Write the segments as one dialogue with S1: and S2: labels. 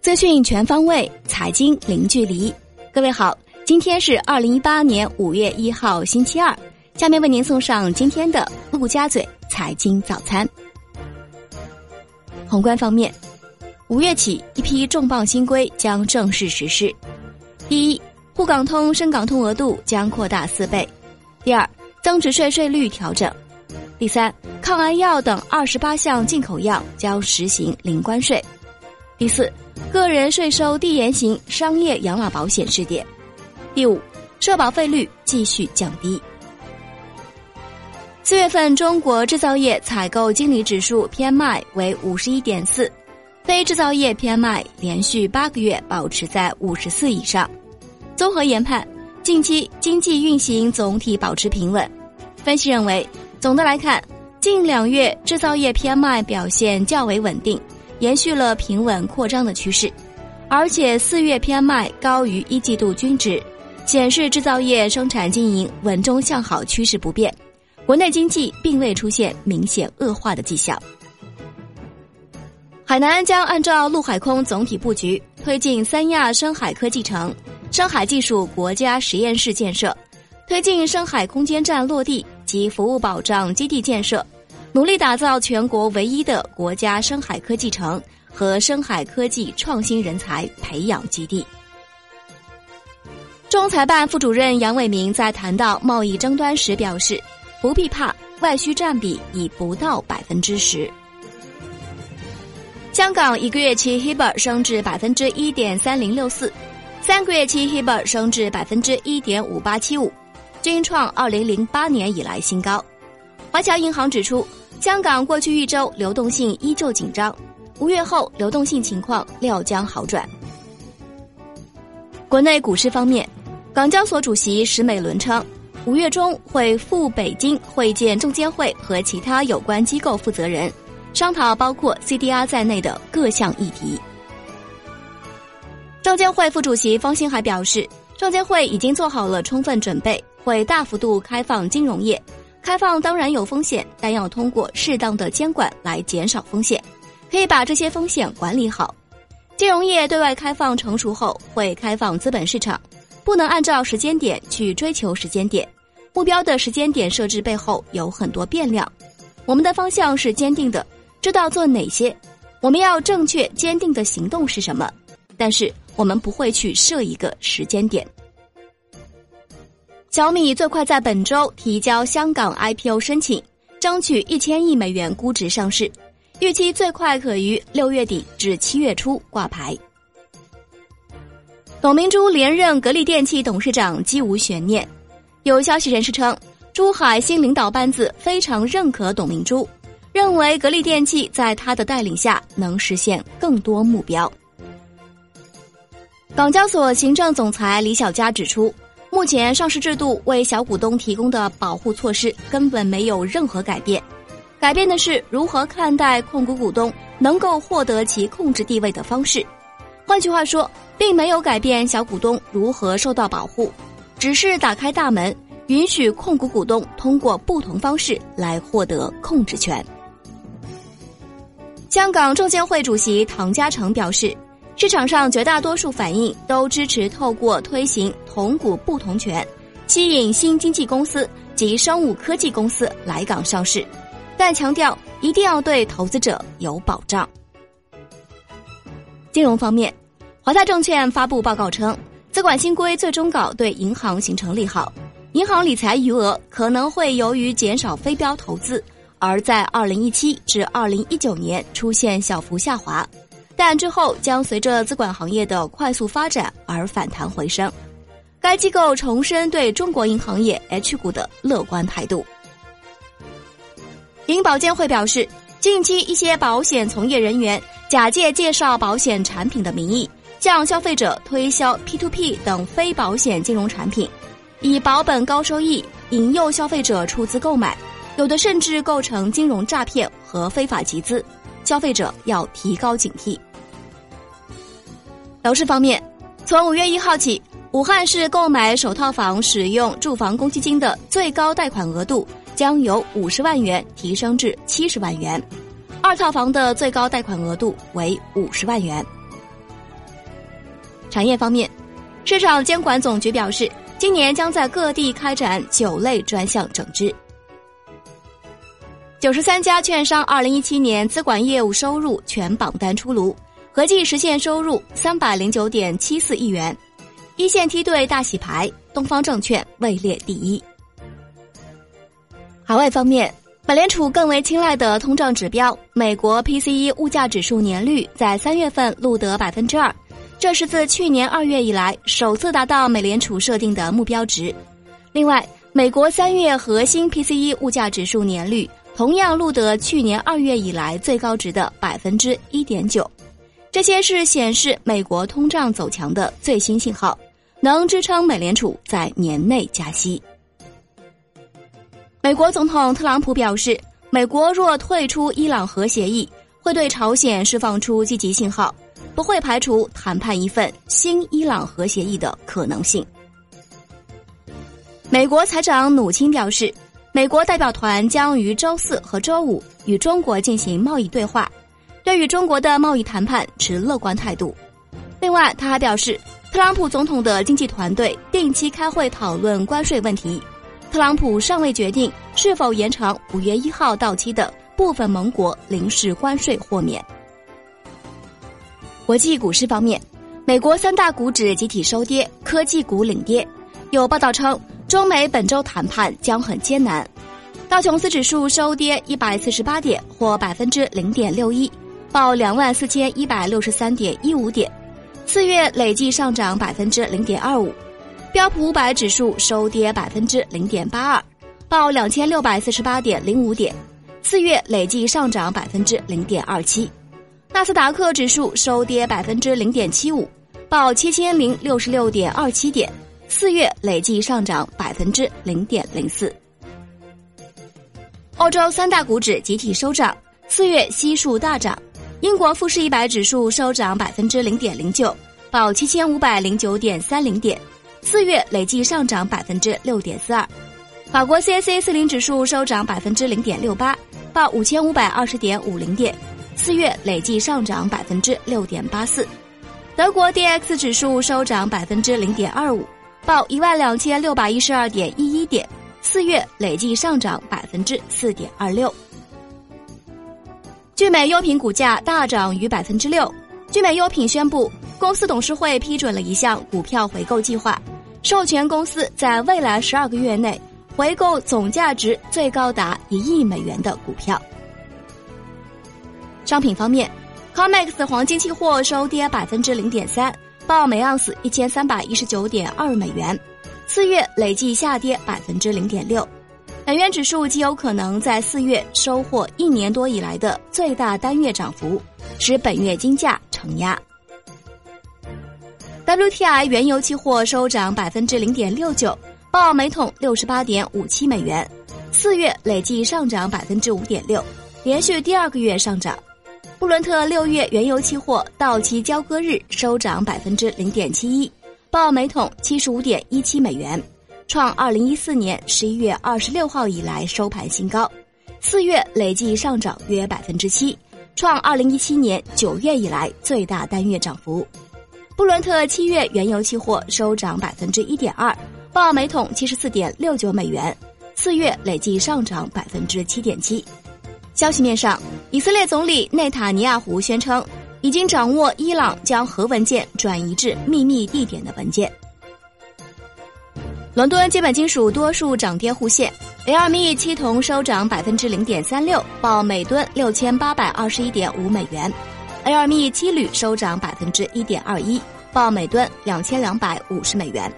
S1: 资讯全方位，财经零距离。各位好，今天是二零一八年五月一号，星期二。下面为您送上今天的陆家嘴财经早餐。宏观方面，五月起一批重磅新规将正式实施。第一，沪港通深港通额度将扩大四倍；第二，增值税税率调整；第三，抗癌药等二十八项进口药将实行零关税；第四，个人税收递延型商业养老保险试点；第五，社保费率继续降低。四月份中国制造业采购经理指数 PMI 为五十一点四，非制造业 PMI 连续八个月保持在五十四以上。综合研判，近期经济运行总体保持平稳。分析认为，总的来看，近两月制造业 PMI 表现较为稳定，延续了平稳扩张的趋势，而且四月 PMI 高于一季度均值，显示制造业生产经营稳中向好趋势不变。国内经济并未出现明显恶化的迹象。海南将按照陆海空总体布局，推进三亚深海科技城、深海技术国家实验室建设，推进深海空间站落地及服务保障基地建设，努力打造全国唯一的国家深海科技城和深海科技创新人才培养基地。中财办副主任杨伟明在谈到贸易争端时表示。不必怕，外需占比已不到百分之十。香港一个月期 HIBOR 升至百分之一点三零六四，三个月期 HIBOR 升至百分之一点五八七五，均创二零零八年以来新高。华侨银行指出，香港过去一周流动性依旧紧张，五月后流动性情况料将好转。国内股市方面，港交所主席石美伦称。五月中会赴北京会见证监会和其他有关机构负责人，商讨包括 CDR 在内的各项议题。证监会副主席方兴海表示，证监会已经做好了充分准备，会大幅度开放金融业。开放当然有风险，但要通过适当的监管来减少风险，可以把这些风险管理好。金融业对外开放成熟后，会开放资本市场，不能按照时间点去追求时间点。目标的时间点设置背后有很多变量，我们的方向是坚定的，知道做哪些，我们要正确坚定的行动是什么，但是我们不会去设一个时间点。小米最快在本周提交香港 IPO 申请，争取一千亿美元估值上市，预期最快可于六月底至七月初挂牌。董明珠连任格力电器董事长，几无悬念。有消息人士称，珠海新领导班子非常认可董明珠，认为格力电器在他的带领下能实现更多目标。港交所行政总裁李小加指出，目前上市制度为小股东提供的保护措施根本没有任何改变，改变的是如何看待控股股东能够获得其控制地位的方式。换句话说，并没有改变小股东如何受到保护。只是打开大门，允许控股股东通过不同方式来获得控制权。香港证监会主席唐家成表示，市场上绝大多数反应都支持透过推行同股不同权，吸引新经济公司及生物科技公司来港上市，但强调一定要对投资者有保障。金融方面，华泰证券发布报告称。资管新规最终稿对银行形成利好，银行理财余额可能会由于减少非标投资，而在二零一七至二零一九年出现小幅下滑，但之后将随着资管行业的快速发展而反弹回升。该机构重申对中国银行业 H 股的乐观态度。银保监会表示，近期一些保险从业人员假借介绍保险产品的名义。向消费者推销 P2P 等非保险金融产品，以保本高收益引诱消费者出资购买，有的甚至构成金融诈骗和非法集资，消费者要提高警惕。楼市方面，从五月一号起，武汉市购买首套房使用住房公积金的最高贷款额度将由五十万元提升至七十万元，二套房的最高贷款额度为五十万元。产业方面，市场监管总局表示，今年将在各地开展九类专项整治。九十三家券商二零一七年资管业务收入全榜单出炉，合计实现收入三百零九点七四亿元，一线梯队大洗牌，东方证券位列第一。海外方面，美联储更为青睐的通胀指标美国 PCE 物价指数年率在三月份录得百分之二，这是自去年二月以来首次达到美联储设定的目标值。另外，美国三月核心 PCE 物价指数年率。同样录得去年二月以来最高值的百分之一点九，这些是显示美国通胀走强的最新信号，能支撑美联储在年内加息。美国总统特朗普表示，美国若退出伊朗核协议，会对朝鲜释放出积极信号，不会排除谈判一份新伊朗核协议的可能性。美国财长努钦表示。美国代表团将于周四和周五与中国进行贸易对话，对与中国的贸易谈判持乐观态度。另外，他还表示，特朗普总统的经济团队定期开会讨论关税问题。特朗普尚未决定是否延长五月一号到期的部分盟国临时关税豁免。国际股市方面，美国三大股指集体收跌，科技股领跌。有报道称。中美本周谈判将很艰难，道琼斯指数收跌一百四十八点，或百分之零点六一，报两万四千一百六十三点一五点，四月累计上涨百分之零点二五。标普五百指数收跌百分之零点八二，报两千六百四十八点零五点，四月累计上涨百分之零点二七。纳斯达克指数收跌百分之零点七五，报七千零六十六点二七点。四月累计上涨百分之零点零四。欧洲三大股指集体收涨，四月悉数大涨。英国富时一百指数收涨百分之零点零九，报七千五百零九点三零点，四月累计上涨百分之六点四二。法国 CAC 四零指数收涨百分之零点六八，报五千五百二十点五零点，四月累计上涨百分之六点八四。德国 DX 指数收涨百分之零点二五。报一万两千六百一十二点一一点，四月累计上涨百分之四点二六。聚美优品股价大涨逾百分之六。聚美优品宣布，公司董事会批准了一项股票回购计划，授权公司在未来十二个月内回购总价值最高达一亿美元的股票。商品方面，COMEX 黄金期货收跌百分之零点三。报每盎司一千三百一十九点二美元，四月累计下跌百分之零点六，美元指数极有可能在四月收获一年多以来的最大单月涨幅，使本月金价承压。WTI 原油期货收涨百分之零点六九，报每桶六十八点五七美元，四月累计上涨百分之五点六，连续第二个月上涨。布伦特六月原油期货到期交割日收涨百分之零点七一，报每桶七十五点一七美元，创二零一四年十一月二十六号以来收盘新高。四月累计上涨约百分之七，创二零一七年九月以来最大单月涨幅。布伦特七月原油期货收涨百分之一点二，报每桶七十四点六九美元，四月累计上涨百分之七点七。消息面上，以色列总理内塔尼亚胡宣称，已经掌握伊朗将核文件转移至秘密地点的文件。伦敦基本金属多数涨跌互现，LME 七铜收涨百分之零点三六，报每吨六千八百二十一点五美元；LME 七铝收涨百分之一点二一，报每吨两千两百五十美元。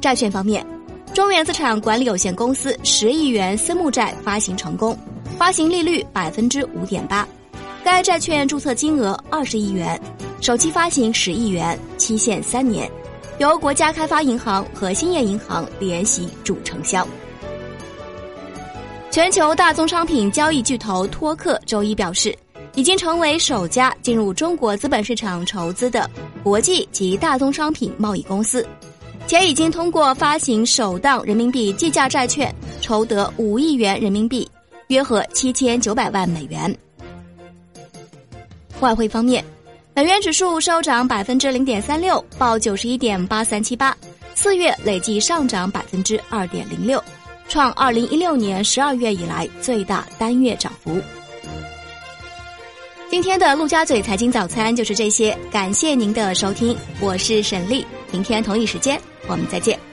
S1: 债券方面。中原资产管理有限公司十亿元私募债发行成功，发行利率百分之五点八，该债券注册金额二十亿元，首期发行十亿元，期限三年，由国家开发银行和兴业银行联席主承销。全球大宗商品交易巨头托克周一表示，已经成为首家进入中国资本市场筹资的国际及大宗商品贸易公司。且已经通过发行首档人民币计价债券筹得五亿元人民币，约合七千九百万美元。外汇方面，美元指数收涨百分之零点三六，报九十一点八三七八，四月累计上涨百分之二点零六，创二零一六年十二月以来最大单月涨幅。今天的陆家嘴财经早餐就是这些，感谢您的收听，我是沈丽，明天同一时间我们再见。